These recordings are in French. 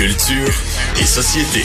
Culture et société.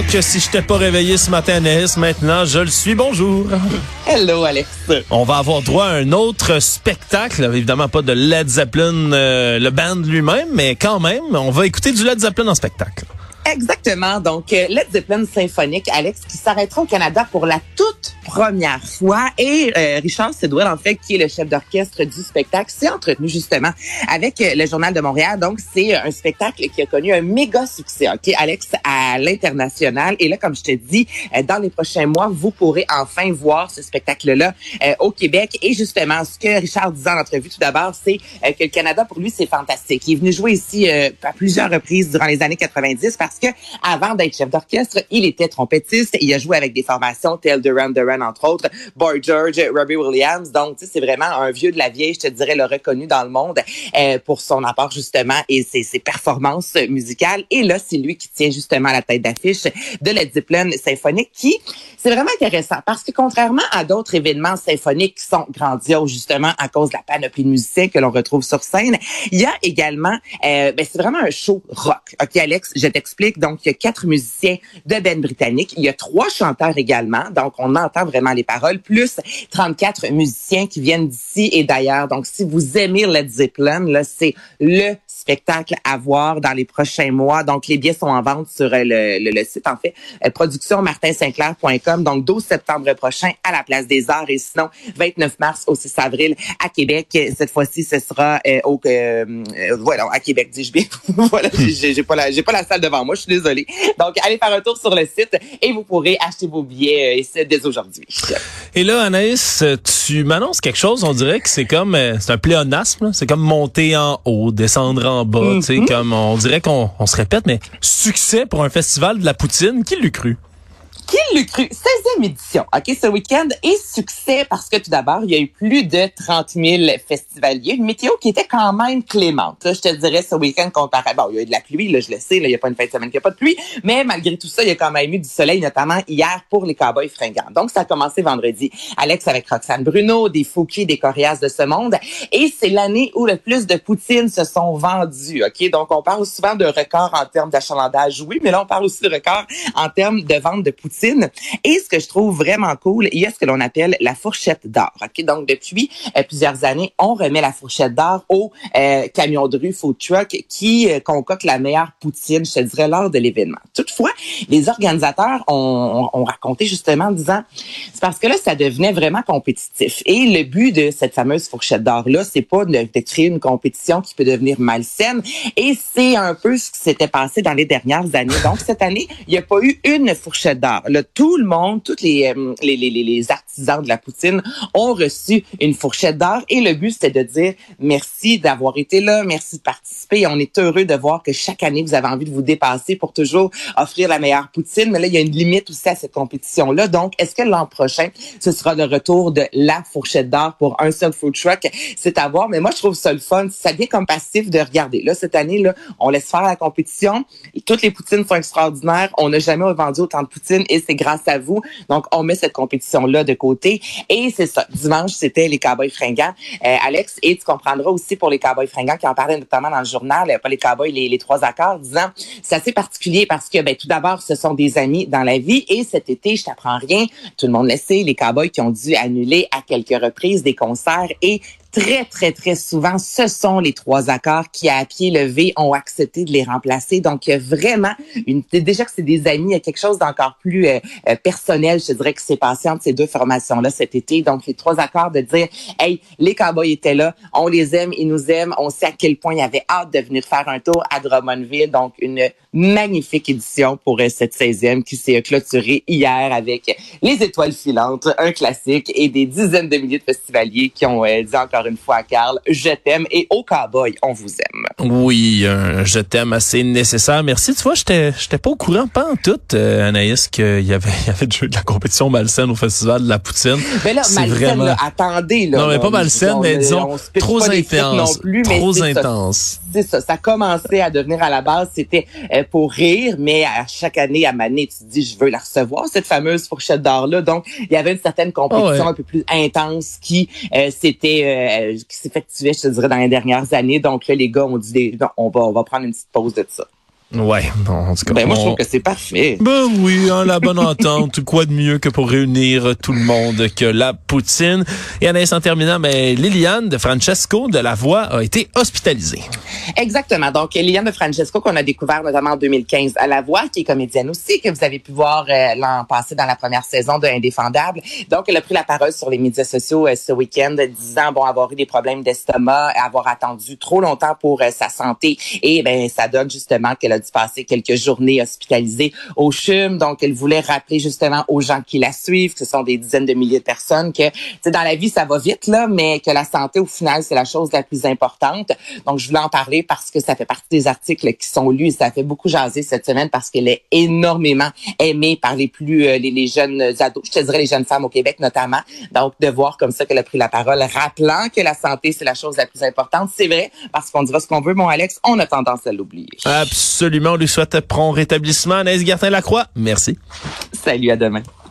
Que si je t'ai pas réveillé ce matin, Anaïs, maintenant je le suis. Bonjour. Hello, Alex. On va avoir droit à un autre spectacle. Évidemment pas de Led Zeppelin, euh, le band lui-même, mais quand même, on va écouter du Led Zeppelin en spectacle. Exactement. Donc, euh, Led Zeppelin symphonique, Alex, qui s'arrêtera au Canada pour la toute première fois. Et euh, Richard Sidwell, en fait, qui est le chef d'orchestre du spectacle, s'est entretenu justement avec euh, le Journal de Montréal. Donc, c'est un spectacle qui a connu un méga succès, OK, Alex, à l'international. Et là, comme je te dis, euh, dans les prochains mois, vous pourrez enfin voir ce spectacle-là euh, au Québec. Et justement, ce que Richard disait en entrevue tout d'abord, c'est euh, que le Canada, pour lui, c'est fantastique. Il est venu jouer ici euh, à plusieurs reprises durant les années 90 parce que avant d'être chef d'orchestre, il était trompettiste. Il a joué avec des formations telles Duran Duran, entre autres, Boy George, Robbie Williams. Donc, c'est vraiment un vieux de la vieille, je te dirais, le reconnu dans le monde euh, pour son apport, justement, et ses, ses performances musicales. Et là, c'est lui qui tient justement la tête d'affiche de la Zeppelin symphonique qui, c'est vraiment intéressant parce que contrairement à d'autres événements symphoniques qui sont grandioses, justement, à cause de la panoplie de musiciens que l'on retrouve sur scène, il y a également, euh, ben, c'est vraiment un show rock. OK, Alex, je t'explique. Donc, il y a quatre musiciens de Ben britannique. Il y a trois chanteurs également. Donc, on entend vraiment les paroles, plus 34 musiciens qui viennent d'ici et d'ailleurs. Donc, si vous aimez Led Zeppelin, là, c'est le spectacle à voir dans les prochains mois. Donc, les billets sont en vente sur euh, le, le, le site, en fait, euh, productionmartinsinclair.com. Donc, 12 septembre prochain à la Place des Arts et sinon, 29 mars au 6 avril à Québec. Cette fois-ci, ce sera euh, au, euh, voilà, à Québec, dis-je bien. voilà, j'ai j'ai pas la, pas la salle devant moi, je suis désolée. Donc, allez faire un tour sur le site et vous pourrez acheter vos billets et c'est dès aujourd'hui. Et là, Anaïs, tu m'annonces quelque chose, on dirait que c'est comme, c'est un pléonasme, c'est comme monter en haut, descendre en bas, sais, comme, on dirait qu'on on se répète, mais succès pour un festival de la poutine, qui l'eût cru? Qui l'eût cru? 16e édition, OK, ce week-end. Et succès parce que tout d'abord, il y a eu plus de 30 000 festivaliers. Une météo qui était quand même clémente. Là, je te dirais, ce week-end, comparé... Bon, il y a eu de la pluie, là, je le sais, là, il n'y a pas une fin de semaine qu'il n'y a pas de pluie. Mais malgré tout ça, il y a quand même eu du soleil, notamment hier pour les Cowboys fringants. Donc, ça a commencé vendredi. Alex avec Roxane Bruno, des Fouki, des Corias de ce monde. Et c'est l'année où le plus de poutines se sont vendues, OK? Donc, on parle souvent de record en termes d'achalandage, oui, mais là, on parle aussi de record en termes de vente de poutines. Et ce que je trouve vraiment cool, il y a ce que l'on appelle la fourchette d'or. Donc depuis euh, plusieurs années, on remet la fourchette d'or aux euh, camions de rue, food truck, qui euh, la meilleure poutine, je te dirais, lors de l'événement. Toutefois, les organisateurs ont, ont, ont raconté justement en disant, c'est parce que là, ça devenait vraiment compétitif. Et le but de cette fameuse fourchette d'or là, c'est pas de, de créer une compétition qui peut devenir malsaine. Et c'est un peu ce qui s'était passé dans les dernières années. Donc cette année, il n'y a pas eu une fourchette d'or tout le monde, tous les, euh, les artisans de la poutine ont reçu une fourchette d'or et le but, c'était de dire merci d'avoir été là, merci de participer. Et on est heureux de voir que chaque année, vous avez envie de vous dépasser pour toujours offrir la meilleure poutine. Mais là, il y a une limite aussi à cette compétition-là. Donc, est-ce que l'an prochain, ce sera le retour de la fourchette d'or pour un seul food truck? C'est à voir. Mais moi, je trouve ça le fun. Ça devient comme passif de regarder. Là, cette année, là, on laisse faire la compétition. Toutes les poutines sont extraordinaires. On n'a jamais vendu autant de poutines et c'est grâce à vous. Donc, on met cette compétition-là de côté. Et c'est ça. Dimanche, c'était les Cowboys fringants. Euh, Alex, et tu comprendras aussi pour les Cowboys fringants qui en parlaient notamment dans le journal, euh, pas les Cowboys, les, trois accords, disant c'est assez particulier parce que, ben, tout d'abord, ce sont des amis dans la vie. Et cet été, je t'apprends rien. Tout le monde le sait, les Cowboys qui ont dû annuler à quelques reprises des concerts et très, très, très souvent, ce sont les trois accords qui, à pied levé, ont accepté de les remplacer. Donc, il y a vraiment une, déjà que c'est des amis, il y a quelque chose d'encore plus euh, euh, personnel, je dirais, que c'est passé entre ces deux formations-là cet été. Donc, les trois accords de dire, hey, les Cowboys étaient là, on les aime, ils nous aiment, on sait à quel point ils avaient hâte de venir faire un tour à Drummondville. Donc, une magnifique édition pour euh, cette 16e qui s'est clôturée hier avec les étoiles filantes, un classique et des dizaines de milliers de festivaliers qui ont dit encore encore une fois à Carl, je t'aime et au cowboy, on vous aime. Oui, un je t'aime assez nécessaire. Merci. Tu vois, j'étais j'étais pas au courant, pas en tout, euh, Anaïs, qu'il y avait, il y avait de la compétition malsaine au Festival de la Poutine. Mais là, C'est malsaine, vraiment- là, attendez, là. non, mais pas malsaine, mais on- disons trop intense. non plus, trop c'est ça. intense. c'est ça, ça commençait à devenir à la base, c'était euh, pour rire, mais à chaque année, à Mané, tu te dis, je veux la recevoir, cette fameuse fourchette d'or-là. Donc, il y avait une certaine compétition Ah ouais. un peu plus intense qui euh, s'était, euh, qui s'effectuait, je te dirais, dans les dernières années. Donc là, les gars ont dit, des- on va, on va prendre une petite pause de ça. Ouais, bon, en tout cas. Ben, moi, je trouve que c'est parfait. Ben oui, hein, la bonne entente. Quoi de mieux que pour réunir tout le monde que la poutine? Et Anaïs, en terminant, mais Liliane de Francesco de La Voix a été hospitalisée. Exactement. Donc, Liliane de Francesco, qu'on a découvert notamment en 2015 à La Voix, qui est comédienne aussi, que vous avez pu voir euh, l'an passé dans la première saison de Indéfendable. Donc, elle a pris la parole sur les médias sociaux euh, ce week-end, disant, bon, avoir eu des problèmes d'estomac, avoir attendu trop longtemps pour euh, sa santé. Et ben, ça donne justement qu'elle a dû passer quelques journées hospitalisées au CHUM. Donc, elle voulait rappeler justement aux gens qui la suivent, ce sont des dizaines de milliers de personnes, que, dans la vie, ça va vite, là, mais que la santé, au final, c'est la chose la plus importante. Donc, je voulais en parler parce que ça fait partie des articles qui sont lus et ça fait beaucoup jaser cette semaine parce qu'elle est énormément aimée par les plus, euh, les, jeunes ados, je te dirais les jeunes femmes au Québec notamment. Donc, de voir comme ça qu'elle a pris la parole, rappelant que la santé, c'est la chose la plus importante. C'est vrai, parce qu'on dira ce qu'on veut, mon Alex, on a tendance à l'oublier. Absolument, on lui souhaite prompt rétablissement. Anaïs Gertin-Lacroix, merci. Salut, à demain.